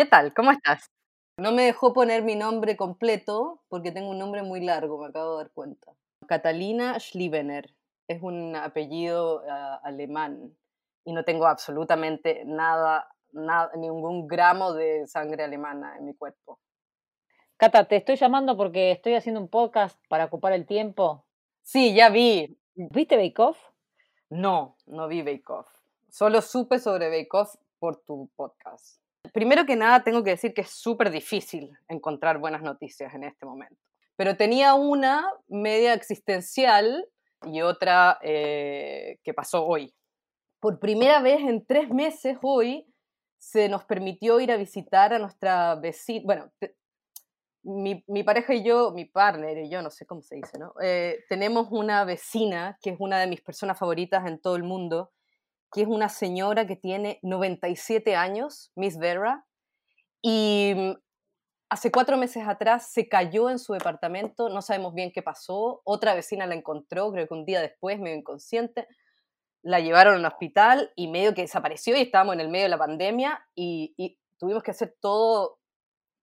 ¿Qué tal? ¿Cómo estás? No me dejó poner mi nombre completo porque tengo un nombre muy largo, me acabo de dar cuenta. Catalina Schlievener es un apellido ah, alemán y no tengo absolutamente nada, nada, ningún gramo de sangre alemana en mi cuerpo. Cata, te estoy llamando porque estoy haciendo un podcast para ocupar el tiempo. Sí, ya vi. ¿Viste Bake Off? No, no vi Bake Off. Solo supe sobre Bake Off por tu podcast. Primero que nada, tengo que decir que es súper difícil encontrar buenas noticias en este momento. Pero tenía una media existencial y otra eh, que pasó hoy. Por primera vez en tres meses hoy se nos permitió ir a visitar a nuestra vecina, bueno, mi, pareja y yo, mi partner y yo, no sé cómo se dice, ¿no? Eh, tenemos una vecina que es una de mis personas favoritas en todo el mundo, que es una señora que tiene 97 años, Miss Vera, y mm, hace cuatro meses atrás se cayó en su departamento, no sabemos bien qué pasó, otra vecina la encontró, creo que un día después, medio inconsciente, la llevaron al hospital y medio que desapareció y estábamos en el medio de la pandemia y, tuvimos que hacer todo,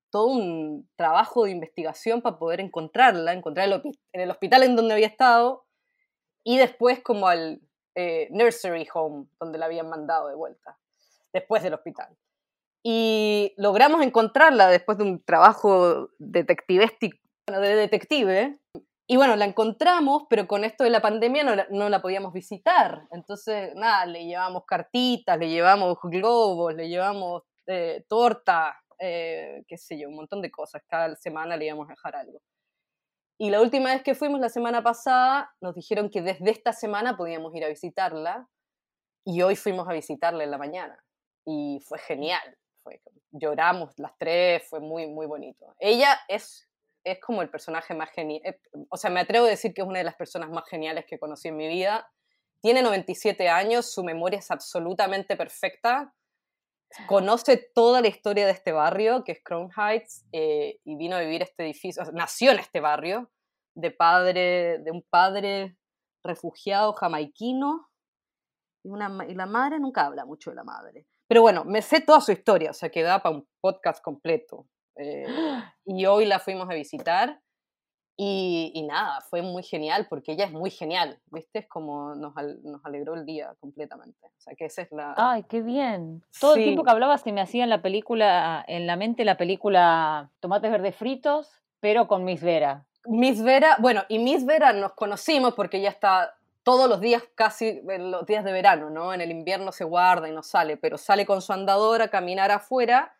todo un trabajo de investigación para poder encontrarla, encontrar el, en el hospital en donde había estado y después como al eh, nursery home, donde la habían mandado de vuelta, después del hospital. Y logramos encontrarla después de un trabajo detectivístico, bueno, de detective. Y bueno, la encontramos, pero con esto de la pandemia no la, no la podíamos visitar. Entonces, nada, le llevamos cartitas, le llevamos globos, le llevamos eh, torta, eh, qué sé yo, un montón de cosas. Cada semana le íbamos a dejar algo. Y la última vez que fuimos, la semana pasada, nos dijeron que desde esta semana podíamos ir a visitarla. Y hoy fuimos a visitarla en la mañana. Y fue genial. Lloramos las tres, fue muy, muy bonito. Ella es, es como el personaje más genial. Eh, o sea, me atrevo a decir que es una de las personas más geniales que conocí en mi vida. Tiene 97 años, su memoria es absolutamente perfecta. Conoce toda la historia de este barrio, que es Crown Heights, eh, y vino a vivir este edificio, nació en este barrio, de, padre, de un padre refugiado jamaiquino, y, una, y la madre nunca habla mucho de la madre. Pero bueno, me sé toda su historia, o sea que da para un podcast completo. Eh, y hoy la fuimos a visitar y, y, nada, fue muy genial porque ella es muy genial, ¿viste? Es como nos, nos, alegró el día completamente. O sea que esa es la... Ay, qué bien. Todo sí. el tiempo que hablabas se me hacía en la película, en la mente la película Tomates Verdes Fritos, pero con Miss Vera. Miss Vera, bueno, y Miss Vera nos conocimos porque ella está todos los días, casi en los días de verano, ¿no? En el invierno se guarda y no sale, pero sale con su andadora a caminar afuera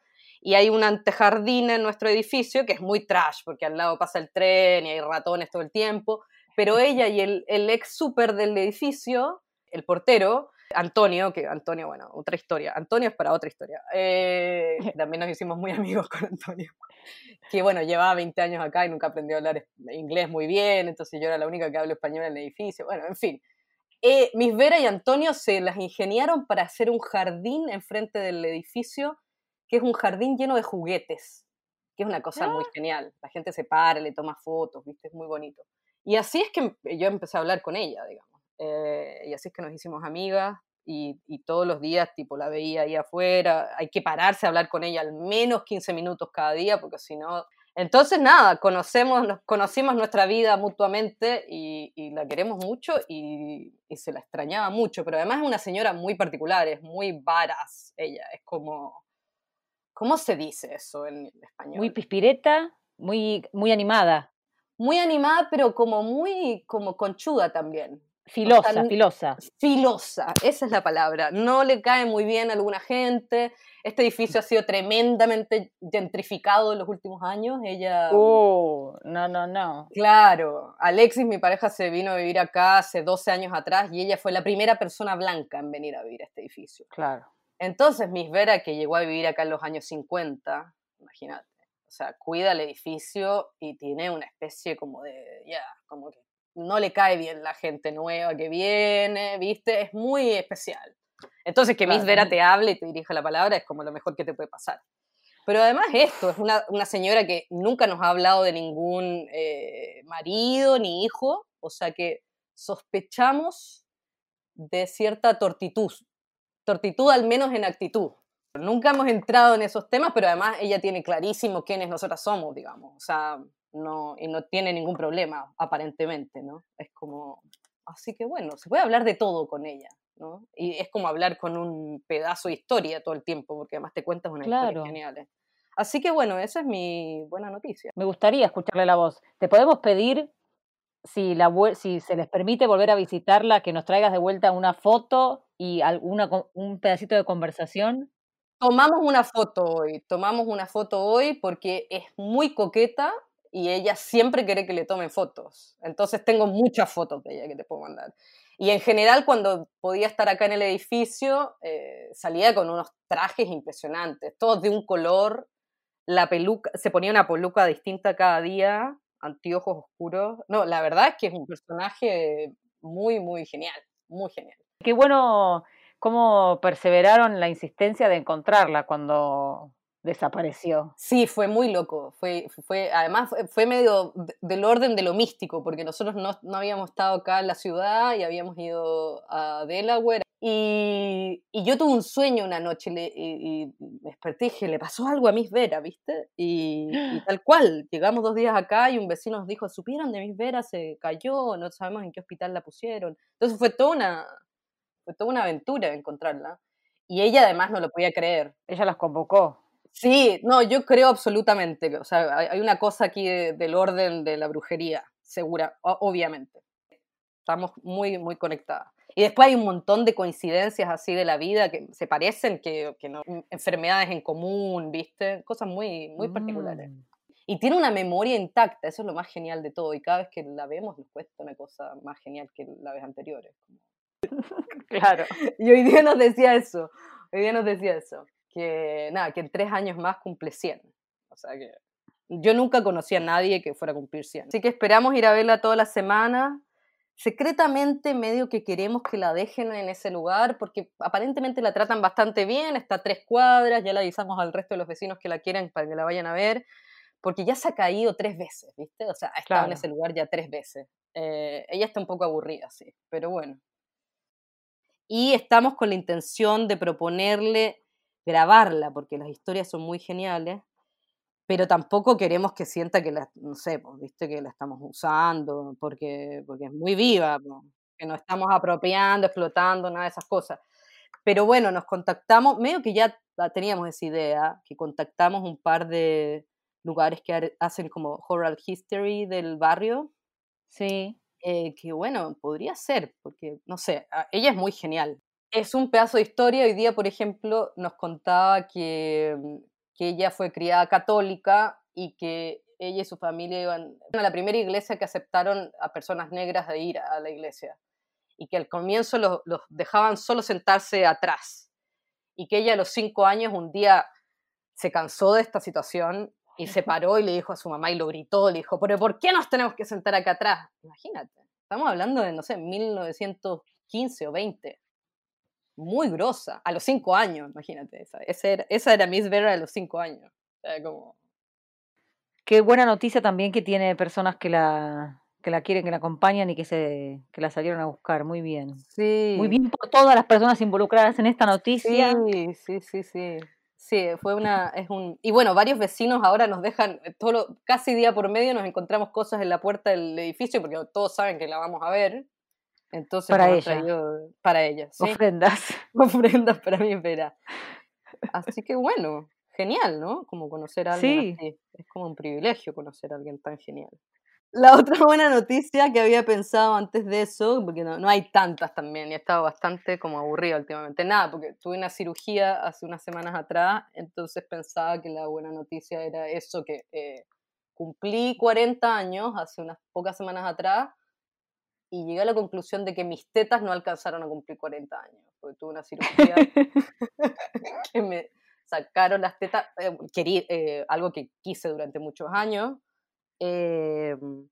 y hay un antejardín en nuestro edificio que es muy trash, porque al lado pasa el tren y hay ratones todo el tiempo, pero ella y el, el ex súper del edificio, el portero, Antonio, que Antonio, bueno, otra historia, Antonio es para otra historia, eh, también nos hicimos muy amigos con Antonio, que bueno, llevaba 20 años acá y nunca aprendió a hablar inglés muy bien, entonces yo era la única que hablo español en el edificio, bueno, en fin. Eh, Miss Vera y Antonio se las ingeniaron para hacer un jardín enfrente del edificio que es un jardín lleno de juguetes, que es una cosa ah. muy genial. La gente se para, le toma fotos, ¿viste? Es muy bonito. Y así es que yo empecé a hablar con ella, digamos. Eh, y así es que nos hicimos amigas y, y, todos los días, tipo, la veía ahí afuera. Hay que pararse a hablar con ella al menos 15 minutos cada día, porque si no... Entonces, nada, conocemos, nos conocimos nuestra vida mutuamente y, y la queremos mucho y, y, se la extrañaba mucho, pero además es una señora muy particular, es muy varas ella, es como ¿Cómo se dice eso en español? Muy pispireta, muy, muy animada. Muy animada, pero como muy como conchuda también. Filosa, o sea, filosa. Filosa, esa es la palabra. No le cae muy bien a alguna gente. Este edificio ha sido tremendamente gentrificado en los últimos años. Ella. Oh, no, no, no. Claro. Alexis, mi pareja, se vino a vivir acá hace 12 años atrás y ella fue la primera persona blanca en venir a vivir a este edificio. Claro. Entonces, Miss Vera, que llegó a vivir acá en los años 50, imagínate, o sea, cuida el edificio y tiene una especie como de, ya, yeah, como que no le cae bien la gente nueva que viene, ¿viste? Es muy especial. Entonces, que claro. Miss Vera te hable y te dirija la palabra es como lo mejor que te puede pasar. Pero además esto, es una, una señora que nunca nos ha hablado de ningún eh, marido ni hijo, o sea que sospechamos de cierta tortitud, tortitud al menos en actitud. Nunca hemos entrado en esos temas, pero además ella tiene clarísimo quiénes nosotras somos, digamos. O sea, no, y no tiene ningún problema, aparentemente, ¿no? Es como, así que bueno, se puede hablar de todo con ella, ¿no? Y es como hablar con un pedazo de historia todo el tiempo, porque además te cuentas una historia genial. ¿eh? Así que bueno, esa es mi buena noticia. Me gustaría escucharle la voz. ¿Te podemos pedir, si, la, si se les permite volver a visitarla, que nos traigas de vuelta una foto y alguna, un pedacito de conversación? Tomamos una foto hoy, tomamos una foto hoy porque es muy coqueta y ella siempre quiere que le tomen fotos. Entonces tengo muchas fotos de ella que te puedo mandar. Y en general cuando podía estar acá en el edificio eh, salía con unos trajes impresionantes, todos de un color, la peluca, se ponía una peluca distinta cada día, anteojos oscuros. No, la verdad es que es un personaje muy, muy genial, muy genial. Qué bueno cómo perseveraron la insistencia de encontrarla cuando desapareció. Sí, fue muy loco. Fue, fue, además, fue medio del orden de lo místico, porque nosotros no, no habíamos estado acá en la ciudad y habíamos ido a Delaware. Y, y yo tuve un sueño una noche y, y, me desperté y dije, le pasó algo a Miss Vera, ¿viste? Y, tal cual, llegamos dos días acá y un vecino nos dijo, ¿supieron de Miss Vera? Se cayó, no sabemos en qué hospital la pusieron. Entonces fue toda una, fue toda una aventura encontrarla. Y ella además no lo podía creer. Ella las convocó. Sí, no, yo creo absolutamente. O sea, hay una cosa aquí del orden de la brujería, segura, obviamente. Estamos muy, muy conectadas. Y después hay un montón de coincidencias así de la vida que se parecen, que, que no, enfermedades en común, ¿viste? Cosas muy, muy particulares. Mm. Y tiene una memoria intacta, eso es lo más genial de todo. Y cada vez que la vemos nos cuesta una cosa más genial que la vez anteriores. Claro. Y hoy día nos decía eso, hoy día nos decía eso, que nada, que en tres años más cumple 100. O sea que yo nunca conocí a nadie que fuera a cumplir 100. Así que esperamos ir a verla toda la semana. Secretamente medio que queremos que la dejen en ese lugar porque aparentemente la tratan bastante bien, está a tres cuadras, ya le avisamos al resto de los vecinos que la quieran para que la vayan a ver, porque ya se ha caído tres veces, ¿viste? O sea, ha estado en ese lugar ya tres veces. Eh, ella está un poco aburrida, sí, pero bueno, y estamos con la intención de proponerle grabarla, porque las historias son muy geniales, pero tampoco queremos que sienta que la, no sé, pues, viste que la estamos usando, porque, porque es muy viva, que no estamos apropiando, explotando, nada de esas cosas. Pero bueno, nos contactamos, medio que ya teníamos esa idea, que contactamos un par de lugares que hacen como oral history del barrio. Sí. Eh, que bueno, podría ser, porque no sé, ah, ella es muy genial. Es un pedazo de historia. Hoy día, por ejemplo, nos contaba que, mm, que ella fue criada católica y que ella y su familia iban a la primera iglesia que aceptaron a personas negras de ir a la iglesia y que al comienzo los, los dejaban solo sentarse atrás y que ella a los cinco años un día se cansó de esta situación y se paró y le dijo a su mamá y lo gritó, le dijo, pero ¿por qué nos tenemos que sentar acá atrás? Imagínate, estamos hablando de, no sé, 1915 o 20. Muy grosa, a los cinco años, imagínate. Esa, era, esa era Miss Vera a los cinco años. como... Qué buena noticia también que tiene personas que la, que la quieren, que la acompañan y que, se, que la salieron a buscar. Muy bien. Sí. Muy bien por todas las personas involucradas en esta noticia. Sí, sí, sí, sí. Sí, fue una, es un, y bueno, varios vecinos ahora nos dejan, eh, todo casi día por medio nos encontramos cosas en la puerta del edificio porque todos saben que la vamos a ver. Entonces, para ella. para ella, ¿sí? Ofrendas. Ofrendas para mi espera. Así que bueno, genial, ¿no? Como conocer a alguien así. Es como un privilegio conocer a alguien tan genial. La otra buena noticia que había pensado antes de eso, porque no, no, hay tantas también, y he estado bastante como aburrido últimamente. Nada, porque tuve una cirugía hace unas semanas atrás, entonces pensaba que la buena noticia era eso, que eh, cumplí 40 años hace unas pocas semanas atrás, y llegué a la conclusión de que mis tetas no alcanzaron a cumplir 40 años, porque tuve una cirugía que me sacaron las tetas, eh, querí, eh, algo que quise durante muchos años Em,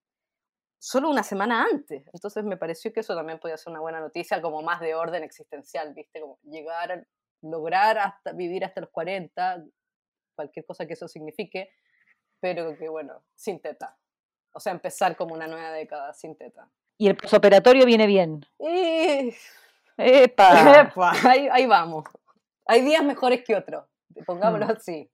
solo una semana antes. Entonces me pareció que eso también podía ser una buena noticia, como más de orden existencial, ¿viste? Como llegar, lograr hasta vivir hasta los 40, cualquier cosa que eso signifique, pero que bueno, sin teta. O sea, empezar como una nueva década sin teta. ¿Y el posoperatorio viene bien? Y... ¡Epa! Ahí, ahí vamos. Hay días mejores que otros. pongámoslo Mm. así.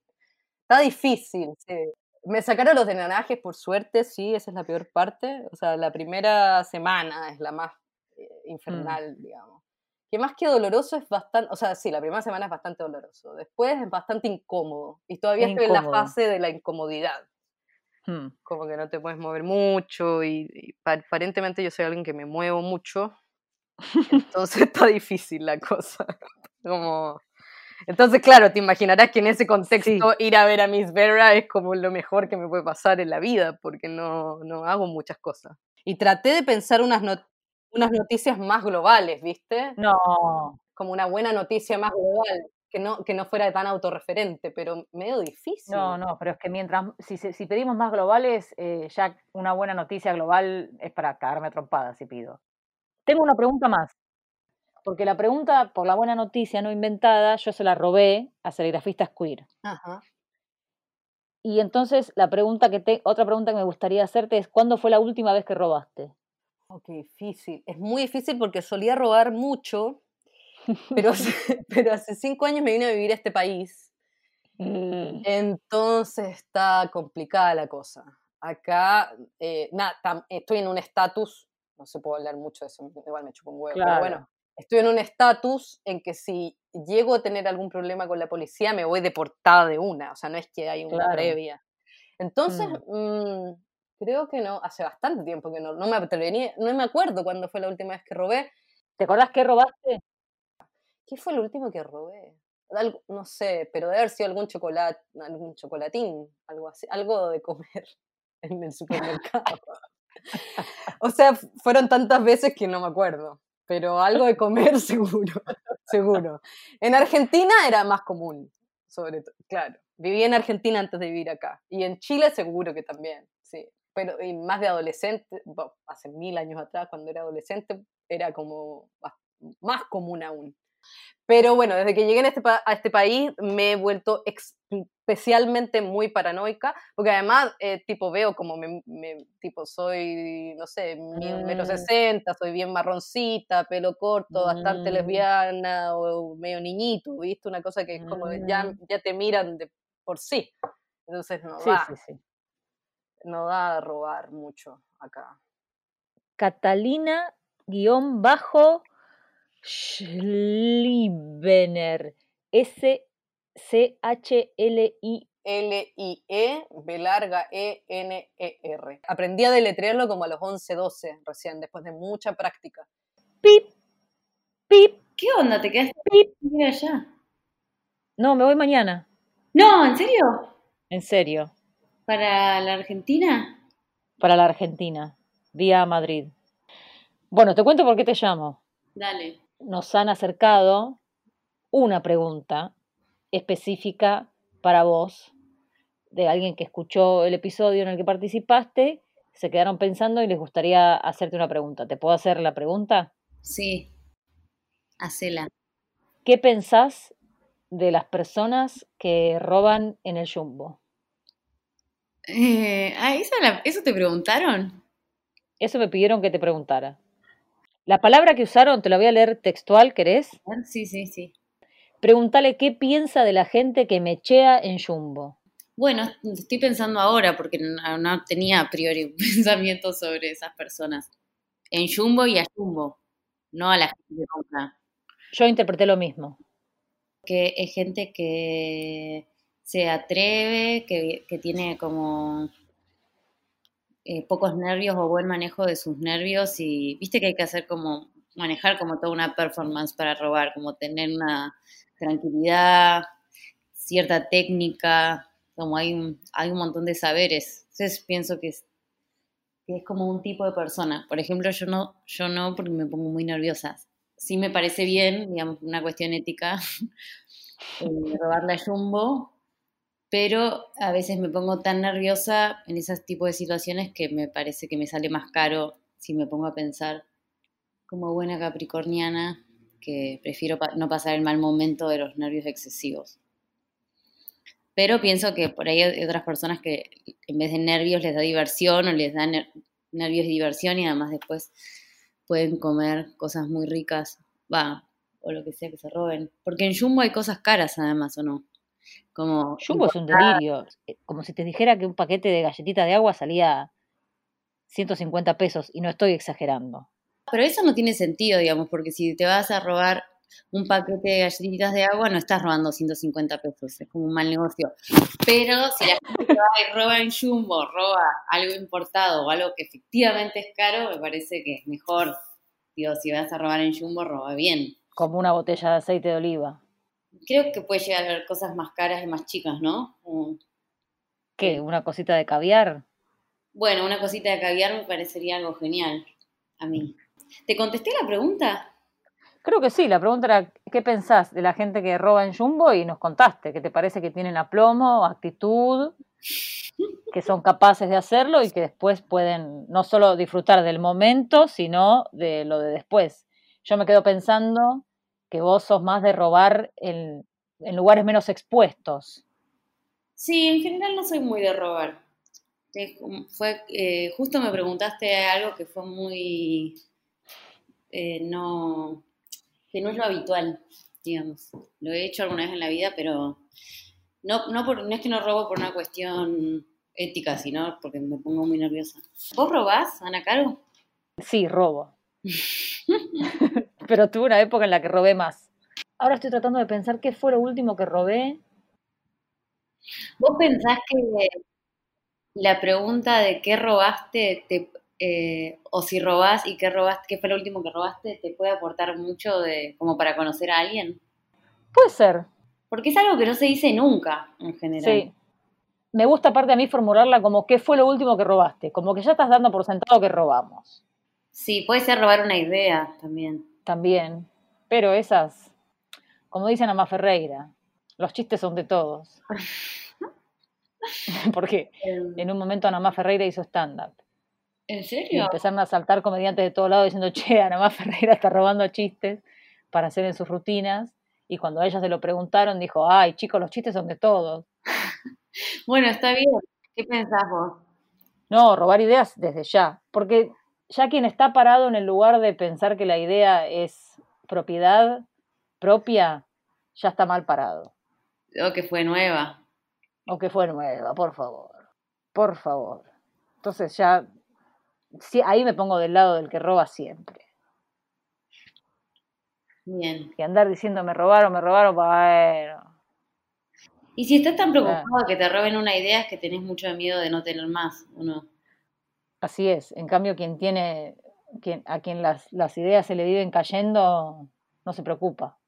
Está difícil, sí. Me sacaron los drenajes, por suerte, sí, esa es la peor parte. O sea, la primera semana es la más eh, infernal, digamos. Que más que doloroso es bastante, o sea, sí, la primera semana es bastante doloroso. Después es bastante incómodo. Y todavía Es estoy en la fase de la incomodidad. Hmm. Como que no te puedes mover mucho y, y pa- aparentemente yo soy alguien que me muevo mucho. Entonces está difícil la cosa. Como... Entonces, claro, te imaginarás que en ese contexto ir a ver a Miss Vera es como lo mejor que me puede pasar en la vida, porque no, no hago muchas cosas. Y traté de pensar unas, not- unas noticias más globales, ¿viste? No, Como una buena noticia más global, que no, que no fuera tan autorreferente, pero medio difícil. no, no, pero es que mientras, si, si pedimos más globales, eh, ya una buena noticia global es para cagarme a trompadas si pido. Tengo una pregunta más, porque la pregunta por la buena noticia no inventada, yo se la robé a serigrafistas queer. Ajá. Y entonces la pregunta que te, otra pregunta que me gustaría hacerte es, ¿cuándo fue la última vez que robaste? Oh, qué difícil. Es muy difícil porque solía robar mucho, pero hace, pero hace cinco años me vine a vivir a este país. Entonces está complicada la cosa. Acá, eh, nada, estoy en un estatus, no se puede hablar mucho de eso, igual me chupo un huevo, pero bueno, estoy en un estatus en que si llego a tener algún problema con la policía, me voy deportada de una, o sea, no es que hay una Claro. previa. Entonces, mm, creo que no, hace bastante tiempo que no, no me atrevería, no me acuerdo cuándo fue la última vez que robé. ¿Te acordás qué robaste? ¿Qué fue lo último que robé? Algo- no sé, pero debe haber sido algún chocolate, algún chocolatín, algo así, algo de comer en el supermercado. o sea, fueron tantas veces que no me acuerdo, pero algo de comer seguro, seguro. En Argentina era más común, sobre todo, claro. Viví en Argentina antes de vivir acá. Y en Chile seguro que también, sí. Pero más de adolescente, hace mil años atrás, cuando era adolescente, era como más, más común aún. Pero bueno, desde que llegué en este a este país me he vuelto especialmente muy paranoica, porque además, eh, tipo, veo como me, me- tipo, soy, no sé, metro Mm. sesenta, soy bien marroncita, pelo corto, bastante Mm. lesbiana o medio niñito, ¿viste? Una cosa que es como ya, Mm. ya te miran de por sí. Entonces no Sí, da, sí, sí. no da a robar mucho acá. Catalina guion bajo Schlibener. S-C-H-L-I. L-I-E, B larga E-N-E-R. Aprendí a deletrearlo como a los 11, 12 recién, después de mucha práctica. Pip, pip, ¿Qué onda? ¿Te quedaste pip. allá? No, me voy mañana. No, ¿en serio? En serio. ¿Para la Argentina? Para la Argentina. Vía Madrid. Bueno, te cuento por qué te llamo. Dale. Nos han acercado una pregunta específica para vos, de alguien que escuchó el episodio en el que participaste, se quedaron pensando y les gustaría hacerte una pregunta. ¿Te puedo hacer la pregunta? Sí. Hacela. ¿Qué pensás de las personas que roban en el jumbo? Eh, ah, ¿esa la- ¿eso te preguntaron? Eso me pidieron que te preguntara. La palabra que usaron, te la voy a leer textual, ¿querés? Sí, sí, sí. Pregúntale qué piensa de la gente que mechea en jumbo. Bueno, estoy pensando ahora porque no, no tenía a priori un pensamiento sobre esas personas. En Jumbo y a Jumbo, no a la gente que compra. Yo interpreté lo mismo. Que es gente que se atreve, que, que tiene como eh, pocos nervios o buen manejo de sus nervios y viste que hay que hacer como, manejar como toda una performance para robar, como tener una tranquilidad, cierta técnica, como hay un, hay un montón de saberes. Entonces pienso que es, como un tipo de persona. Por ejemplo, yo no, yo no porque me pongo muy nerviosa. Sí me parece bien, digamos, una cuestión ética, eh, robarle a Jumbo, pero a veces me pongo tan nerviosa en ese tipo de situaciones que me parece que me sale más caro si me pongo a pensar como buena capricorniana que prefiero no pasar el mal momento de los nervios excesivos. Pero pienso que por ahí hay otras personas que en vez de nervios les da diversión o les da ner- nervios y diversión y además después pueden comer cosas muy ricas, va, o lo que sea que se roben. Porque en Jumbo hay cosas caras además, ¿o no? Como Jumbo es un delirio. Eh, Como si te dijera que un paquete de galletitas de agua salía 150 pesos, y no estoy exagerando. Pero eso no tiene sentido, digamos, porque si te vas a robar un paquete de galletitas de agua, no estás robando 150 pesos, es como un mal negocio. Pero si la gente va y roba en Jumbo, roba algo importado o algo que efectivamente es caro, me parece que es mejor. Digo, si vas a robar en Jumbo, roba bien. Como una botella de aceite de oliva. Creo que puede llegar a haber cosas más caras y más chicas, ¿no? Como- ¿Qué? ¿Una cosita de caviar? Bueno, una cosita de caviar me parecería algo genial a mí. ¿Te contesté la pregunta? Creo que sí, la pregunta era, ¿qué pensás de la gente que roba en Jumbo? Y nos contaste, que te parece que tienen aplomo, actitud, que son capaces de hacerlo y que después pueden no solo disfrutar del momento, sino de lo de después. Yo me quedo pensando que vos sos más de robar en, en lugares menos expuestos. Sí, en general no soy muy de robar. Fue, eh, justo me preguntaste algo que fue muy, eh, no, que no es lo habitual, digamos. Lo he hecho alguna vez en la vida, pero no, no, por, no es que no robo por una cuestión ética, sino porque me pongo muy nerviosa. ¿Vos robás, Ana Caro? Sí, robo. Pero tuve una época en la que robé más. Ahora estoy tratando de pensar qué fue lo último que robé. ¿Vos pensás que la pregunta de qué robaste, te, eh, o si robás y qué robaste, qué fue lo último que robaste, te puede aportar mucho de, como para conocer a alguien? Puede ser, Porque es algo que no se dice nunca, en general. Sí. Me gusta aparte a mí formularla como ¿qué fue lo último que robaste? Como que ya estás dando por sentado que robamos. Sí, puede ser robar una idea también. También. Pero esas, como dicen Ama Ferreira, los chistes son de todos. Porque en un momento Ana Ferreira hizo stand-up. ¿En Y serio? empezaron a saltar comediantes de todos lados diciendo, che, Ana Ferreira está robando chistes para hacer en sus rutinas. Y cuando a ella se lo preguntaron, dijo, ay, chicos, los chistes son de todos. Bueno, está bien. ¿Qué pensás vos? No, robar ideas desde ya. Porque ya quien está parado en el lugar de pensar que la idea es propiedad propia, ya está mal parado. O que fue nueva. O que fue nueva, por favor. Por favor. Entonces ya, sí, ahí me pongo del lado del que roba siempre. Bien. Y andar diciendo me robaron, me robaron, bueno. Y si estás tan preocupado de que te roben una idea, es que tenés mucho miedo de no tener más, ¿o no? Así es. En cambio, quien tiene, quien, a quien las, las ideas se le viven cayendo, no se preocupa.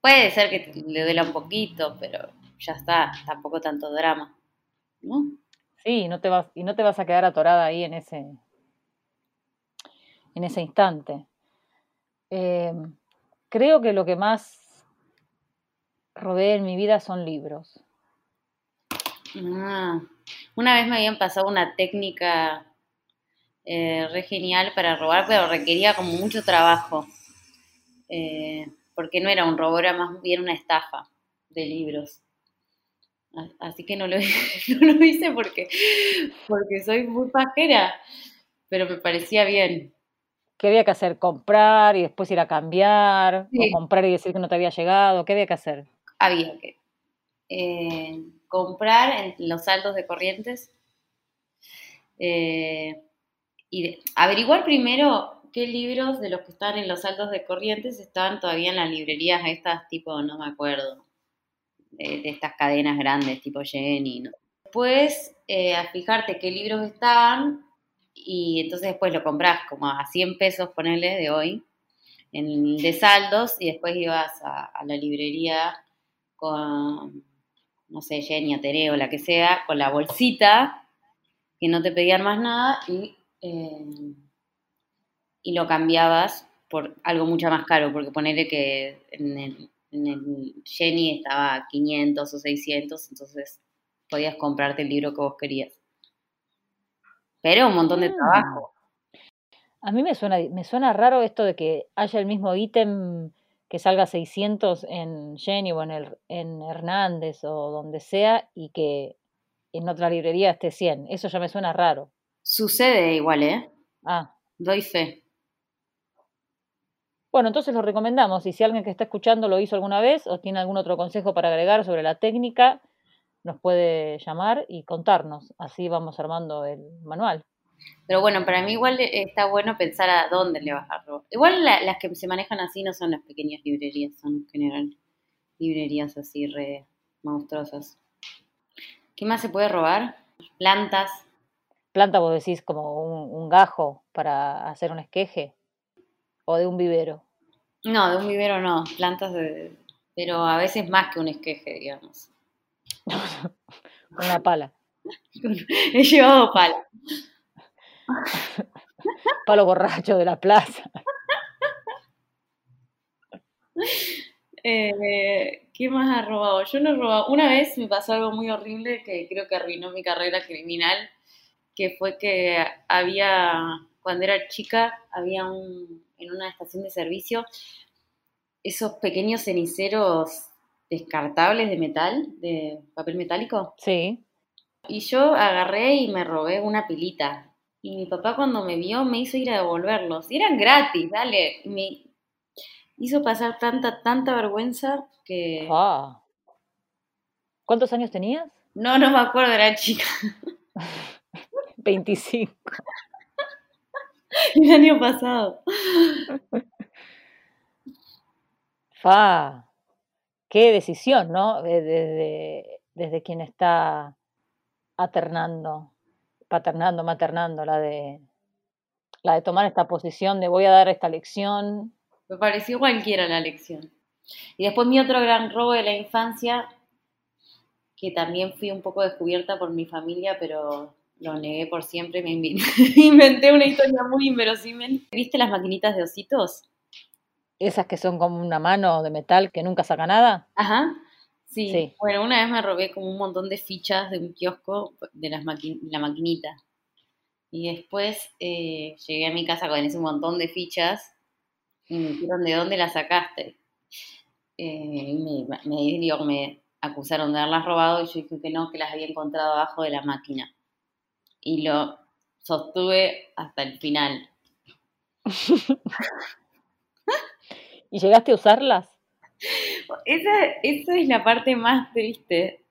Puede ser que le duela un poquito, pero ya está, tampoco tanto drama, ¿no? Sí, y no te vas, y no te vas a quedar atorada ahí en ese, en ese instante. Eh, creo que lo que más robé en mi vida son libros. Ah, una vez me habían pasado una técnica eh, re genial para robar, pero requería como mucho trabajo. Eh, porque no era un robo, era más bien una estafa de libros. Así que no lo, no lo hice porque, porque soy muy pajera, pero me parecía bien. ¿Qué había que hacer? ¿Comprar y después ir a cambiar? Sí. ¿O comprar y decir que no te había llegado? ¿Qué había que hacer? Había que eh, comprar en los saldos de corrientes eh, y de- averiguar primero qué libros de los que están en los saldos de corrientes estaban todavía en las librerías estas tipo, no me acuerdo, de, estas cadenas grandes tipo Jenny. Después eh, a fijarte qué libros estaban y entonces después lo compras como a 100 pesos, ponerle de hoy, en, de saldos y después ibas a, la librería con, no sé, Jenny, Atereo, la que sea, con la bolsita, que no te pedían más nada y, eh, y lo cambiabas por algo mucho más caro, porque ponerle que en el, en el Jenny estaba 500 o 600, entonces podías comprarte el libro que vos querías. Pero un montón de Mm. trabajo. A mí me suena, me suena raro esto de que haya el mismo ítem que salga 600 en Jenny o en, el, en Hernández o donde sea y que en otra librería esté 100. Eso ya me suena raro. Sucede igual, ¿eh? Ah, Doy fe. Bueno, entonces lo recomendamos y si alguien que está escuchando lo hizo alguna vez o tiene algún otro consejo para agregar sobre la técnica, nos puede llamar y contarnos. Así vamos armando el manual. Pero bueno, para mí igual está bueno pensar a dónde le vas a robar. Igual las que se manejan así no son las pequeñas librerías, son en general librerías así re monstruosas. ¿Qué más se puede robar? Plantas. Planta, vos decís, como un, gajo para hacer un esqueje o de un vivero. No, de un vivero no, plantas de, pero a veces más que un esqueje, digamos. Una pala. He llevado pala. Palo borracho de la plaza. Eh, ¿Qué más ha robado? Yo no he robado. Una vez me pasó algo muy horrible que creo que arruinó mi carrera criminal, que fue que había, cuando era chica, había un, en una estación de servicio esos pequeños ceniceros descartables de metal, de papel metálico. Sí. Y yo agarré y me robé una pilita. Y mi papá cuando me vio me hizo ir a devolverlos. Y eran gratis, dale. me hizo pasar tanta, tanta vergüenza que... Ah. ¿Cuántos años tenías? No, no me acuerdo, era chica. 25. El año pasado. Fa, qué decisión, ¿no? Desde, desde quien está aternando, paternando, maternando, la de, la de tomar esta posición de voy a dar esta lección. Me pareció cualquiera la lección. Y después mi otro gran robo de la infancia, que también fui un poco descubierta por mi familia, pero lo negué por siempre, me inventé una historia muy inverosímil. ¿Viste las maquinitas de ositos? Esas que son como una mano de metal que nunca saca nada. Ajá. Sí. Bueno, una vez me robé como un montón de fichas de un kiosco de las la maquinita. Y después eh, llegué a mi casa con ese montón de fichas y me dijeron, ¿de dónde las sacaste? Eh, me, me, me acusaron de haberlas robado y yo dije que no, que las había encontrado abajo de la máquina. Y lo sostuve hasta el final. ¿Y llegaste a usarlas? Esa, esa es la parte más triste,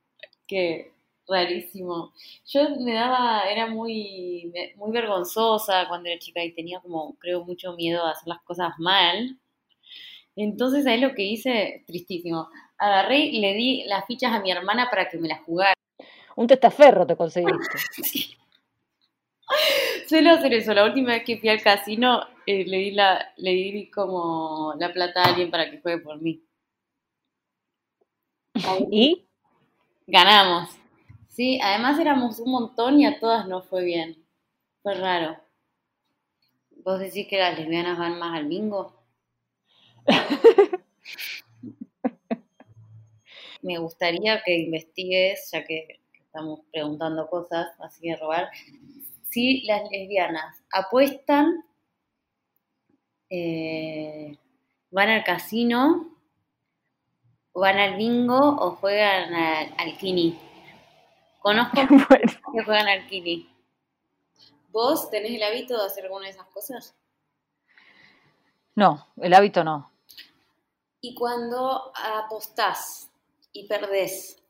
que rarísimo. Yo me daba, era muy, muy vergonzosa cuando era chica y tenía como, creo, mucho miedo a hacer las cosas mal. Entonces, ahí lo que hice? Tristísimo. Agarré y le di las fichas a mi hermana para que me las jugara. Un testaferro te conseguiste. sí. Suelo hacer eso. La última vez que fui al casino, eh, le, di la, le di como la plata a alguien para que juegue por mí. ¿Y? Ganamos. Sí, además éramos un montón y a todas no fue bien. Fue raro. ¿Vos decís que las lesbianas van más al bingo? Me gustaría que investigues, ya que estamos preguntando cosas así de robar, si las lesbianas apuestan, eh, van al casino van al bingo o juegan al, kini. Conozco que juegan al kini. ¿Vos tenés el hábito de hacer alguna de esas cosas? No, el hábito no. ¿Y cuando apostás y perdés?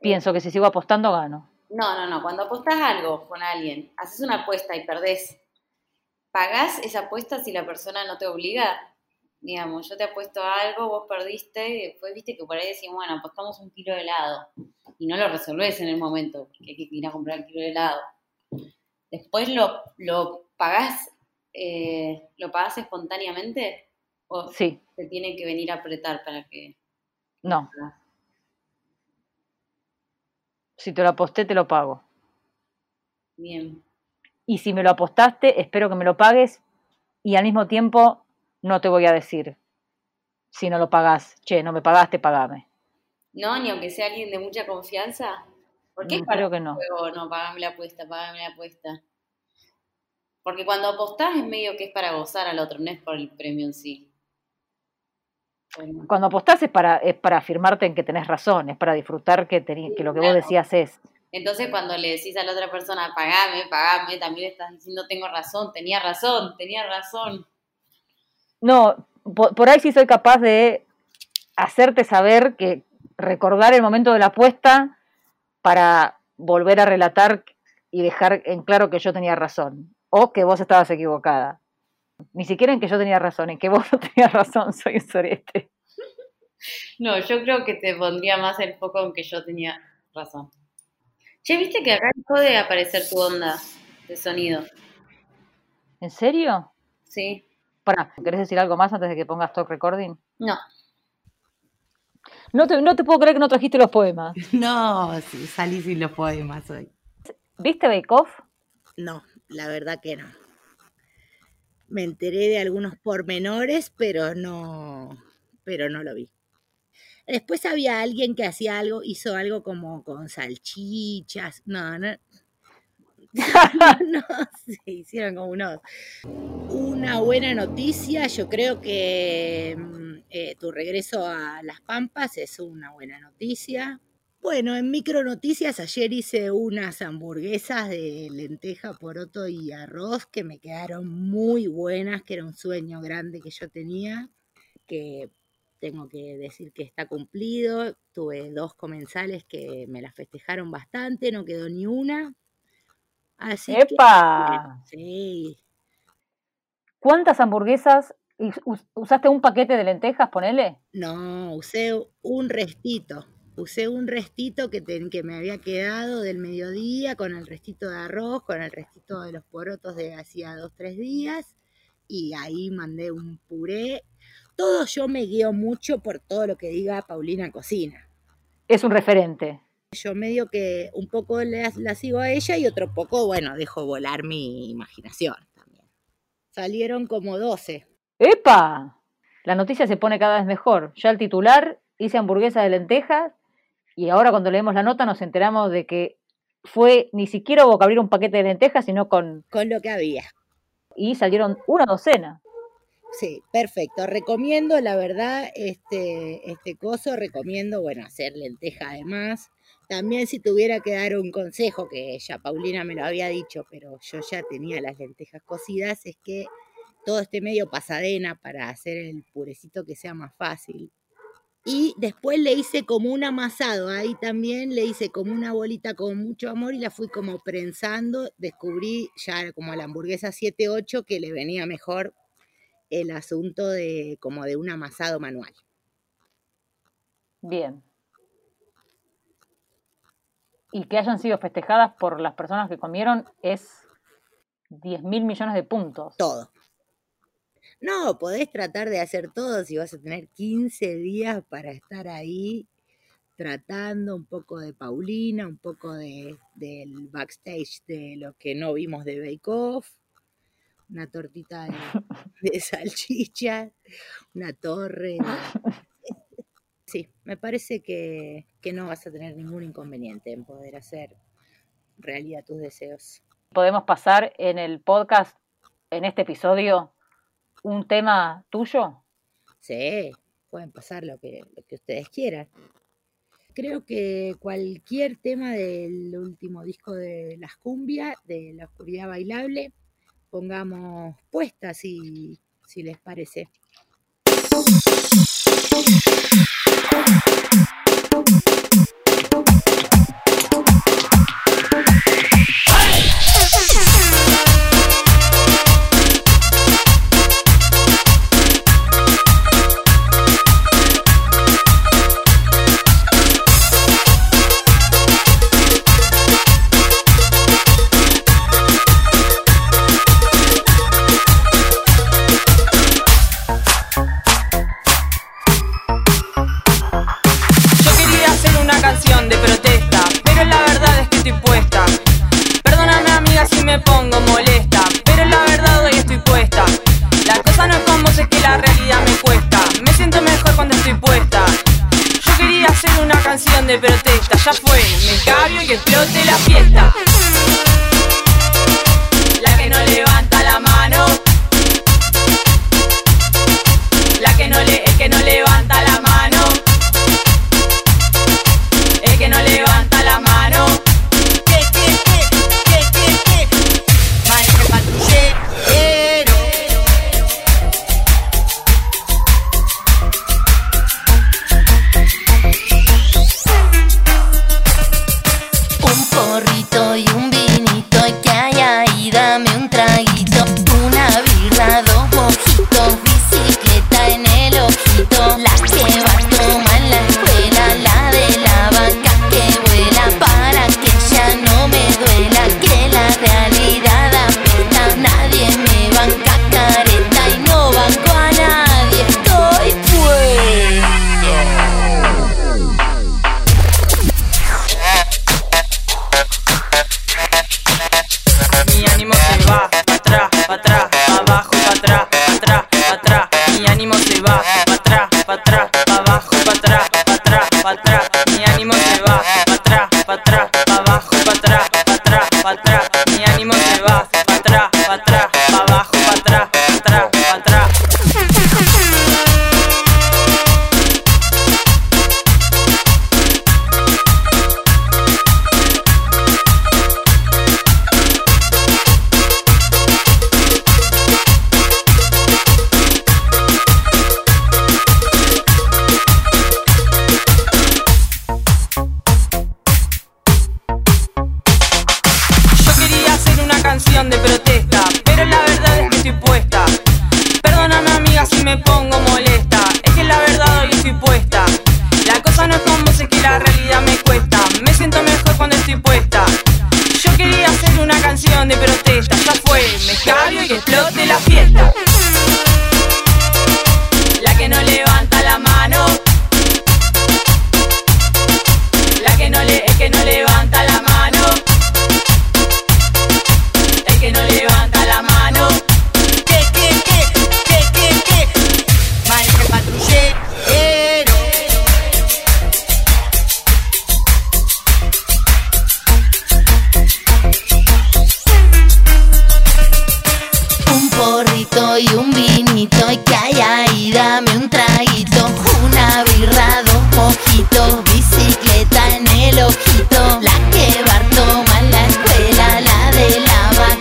Pienso que si sigo apostando gano. No, no, no. Cuando apostás algo con alguien, haces una apuesta y perdés, ¿pagás esa apuesta si la persona no te obliga? digamos, yo te apuesto algo, vos perdiste, y después viste que por ahí decimos, bueno, apostamos un kilo de helado, y no lo resolvés en el momento, porque hay que ir a comprar el kilo de helado. Después lo, lo pagás, eh, ¿lo pagás espontáneamente? ¿O sí. te tiene que venir a apretar para que... No. Si te lo aposté, te lo pago. Bien. Y si me lo apostaste, espero que me lo pagues y al mismo tiempo no te voy a decir si no lo pagás, che, no me pagaste, pagame. No, ni aunque sea alguien de mucha confianza. ¿Por qué no, creo que no. no, pagame la apuesta, pagame la apuesta. Porque cuando apostás es medio que es para gozar al otro, no es por el premio en sí. Cuando apostás es para, es para afirmarte en que tenés razón, es para disfrutar que, que lo que vos decías es. Entonces cuando le decís a la otra persona, pagame, pagame, también estás diciendo tengo razón, tenía razón, tenía razón. No, por, por ahí sí soy capaz de hacerte saber que recordar el momento de la apuesta para volver a relatar y dejar en claro que yo tenía razón o que vos estabas equivocada. Ni siquiera en que yo tenía razón, en que vos no tenías razón, soy un sorete. No, yo creo que te pondría más el foco en que yo tenía razón. Che, ¿viste que acá dejó de aparecer tu onda de sonido? ¿En serio? Sí. Para, ¿querés decir algo más antes de que pongas talk recording? No. No te, no te puedo creer que no trajiste los poemas. No, sí, salí sin los poemas hoy. ¿Viste Bake Off? No, la verdad que no. Me enteré de algunos pormenores, pero no, pero no lo vi. Después había alguien que hacía algo, hizo algo como con salchichas. No, no. no, se hicieron como unos. Una buena noticia, yo creo que mm, eh, tu regreso a Las Pampas es una buena noticia. Bueno, en micro noticias ayer hice unas hamburguesas de lenteja, poroto y arroz que me quedaron muy buenas, que era un sueño grande que yo tenía, que tengo que decir que está cumplido. Tuve dos comensales que me las festejaron bastante, no quedó ni una. Así ¡Epa! que, sí, ¿Cuántas hamburguesas? ¿Usaste un paquete de lentejas, ponele? no, usé un restito. Usé un restito que, que me había quedado del mediodía con el restito de arroz, con el restito de los porotos de hacía dos, tres días. Y ahí mandé un puré. Todo yo me guío mucho por todo lo que diga Paulina Cocina. Es un referente. Yo medio que un poco la, la sigo a ella y otro poco, bueno, dejo volar mi imaginación también. Salieron como 12. ¡Epa! La noticia se pone cada vez mejor. Ya el titular hice hamburguesas de lentejas y ahora cuando leemos la nota nos enteramos de que fue ni siquiera hubo que abrir un paquete de lentejas, sino con... con lo que había. y salieron una docena. Sí, perfecto. Recomiendo, la verdad, este, este coso, recomiendo, bueno, hacer lenteja además. También si tuviera que dar un consejo, que ya Paulina me lo había dicho, pero yo ya tenía las lentejas cocidas, es que todo esté medio pasadena para hacer el purecito que sea más fácil. Y después le hice como un amasado, ahí también le hice como una bolita con mucho amor y la fui como prensando. Descubrí ya como a la hamburguesa 7-8 que le venía mejor el asunto de como de un amasado manual. Bien. Y que hayan sido festejadas por las personas que comieron es 10 mil millones de puntos. Todo. No, podés tratar de hacer todo si vas a tener 15 días para estar ahí tratando un poco de Paulina, un poco de, del backstage de lo que no vimos de Bake Off, una tortita de, de salchicha, una torre. Sí, me parece que, que no vas a tener ningún inconveniente en poder hacer realidad tus deseos. Podemos pasar en el podcast, en este episodio, un tema tuyo. Sí, pueden pasar lo que, lo que ustedes quieran. Creo que cualquier tema del último disco de Las Cumbias, de La Oscuridad Bailable, pongamos puesta si, si les parece. porrito y un vinito y que haya y dame un traguito, una birra, dos bicicleta en el ojito, la que Bartoma en la escuela, la de la